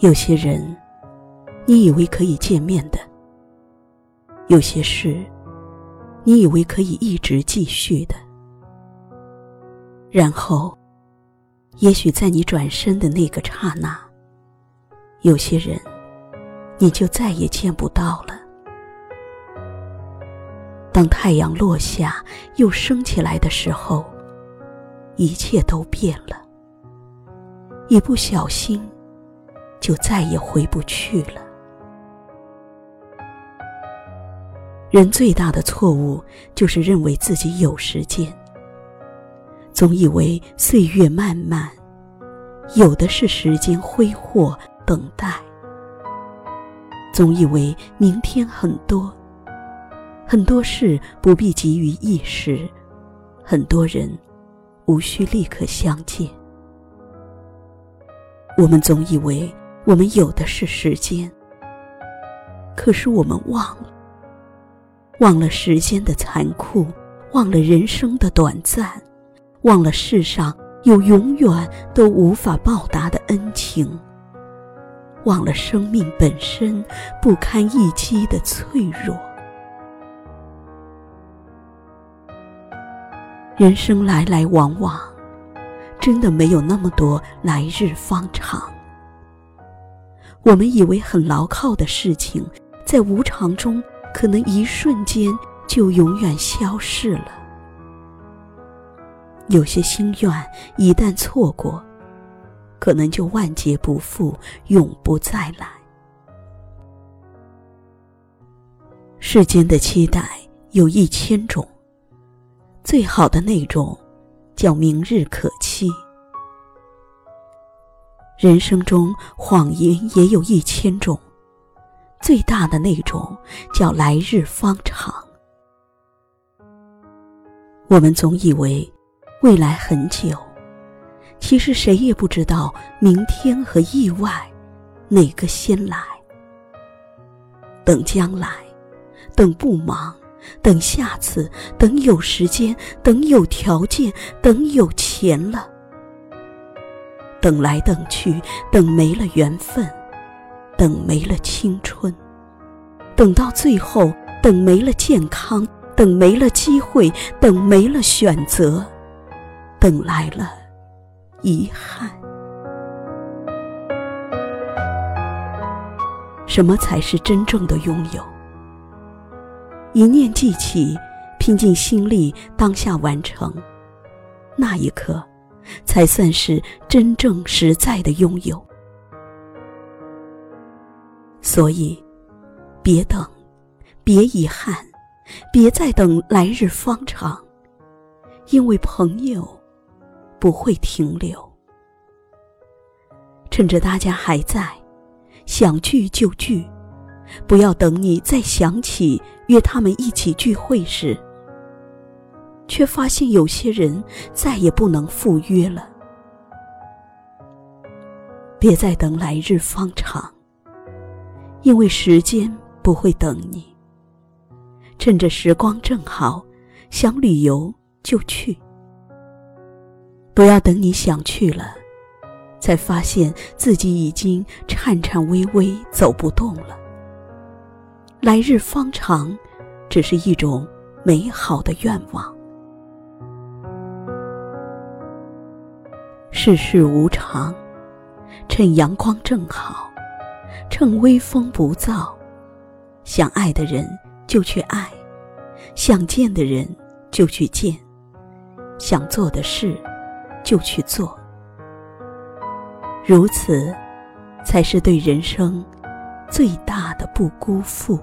有些人，你以为可以见面的；有些事，你以为可以一直继续的。然后，也许在你转身的那个刹那，有些人，你就再也见不到了。当太阳落下又升起来的时候，一切都变了，一不小心。就再也回不去了。人最大的错误就是认为自己有时间，总以为岁月漫漫，有的是时间挥霍等待；总以为明天很多，很多事不必急于一时，很多人无需立刻相见。我们总以为。我们有的是时间，可是我们忘了，忘了时间的残酷，忘了人生的短暂，忘了世上有永远都无法报答的恩情，忘了生命本身不堪一击的脆弱。人生来来往往，真的没有那么多来日方长。我们以为很牢靠的事情，在无常中可能一瞬间就永远消逝了。有些心愿一旦错过，可能就万劫不复，永不再来。世间的期待有一千种，最好的那种，叫明日可期。人生中谎言也有一千种，最大的那种叫来日方长。我们总以为未来很久，其实谁也不知道明天和意外哪个先来。等将来，等不忙，等下次，等有时间，等有条件，等有钱了。等来等去，等没了缘分，等没了青春，等到最后，等没了健康，等没了机会，等没了选择，等来了遗憾。什么才是真正的拥有？一念记起，拼尽心力，当下完成，那一刻。才算是真正实在的拥有。所以，别等，别遗憾，别再等来日方长，因为朋友不会停留。趁着大家还在，想聚就聚，不要等你再想起约他们一起聚会时。却发现有些人再也不能赴约了。别再等来日方长，因为时间不会等你。趁着时光正好，想旅游就去。不要等你想去了，才发现自己已经颤颤巍巍走不动了。来日方长，只是一种美好的愿望。世事无常，趁阳光正好，趁微风不燥，想爱的人就去爱，想见的人就去见，想做的事就去做。如此，才是对人生最大的不辜负。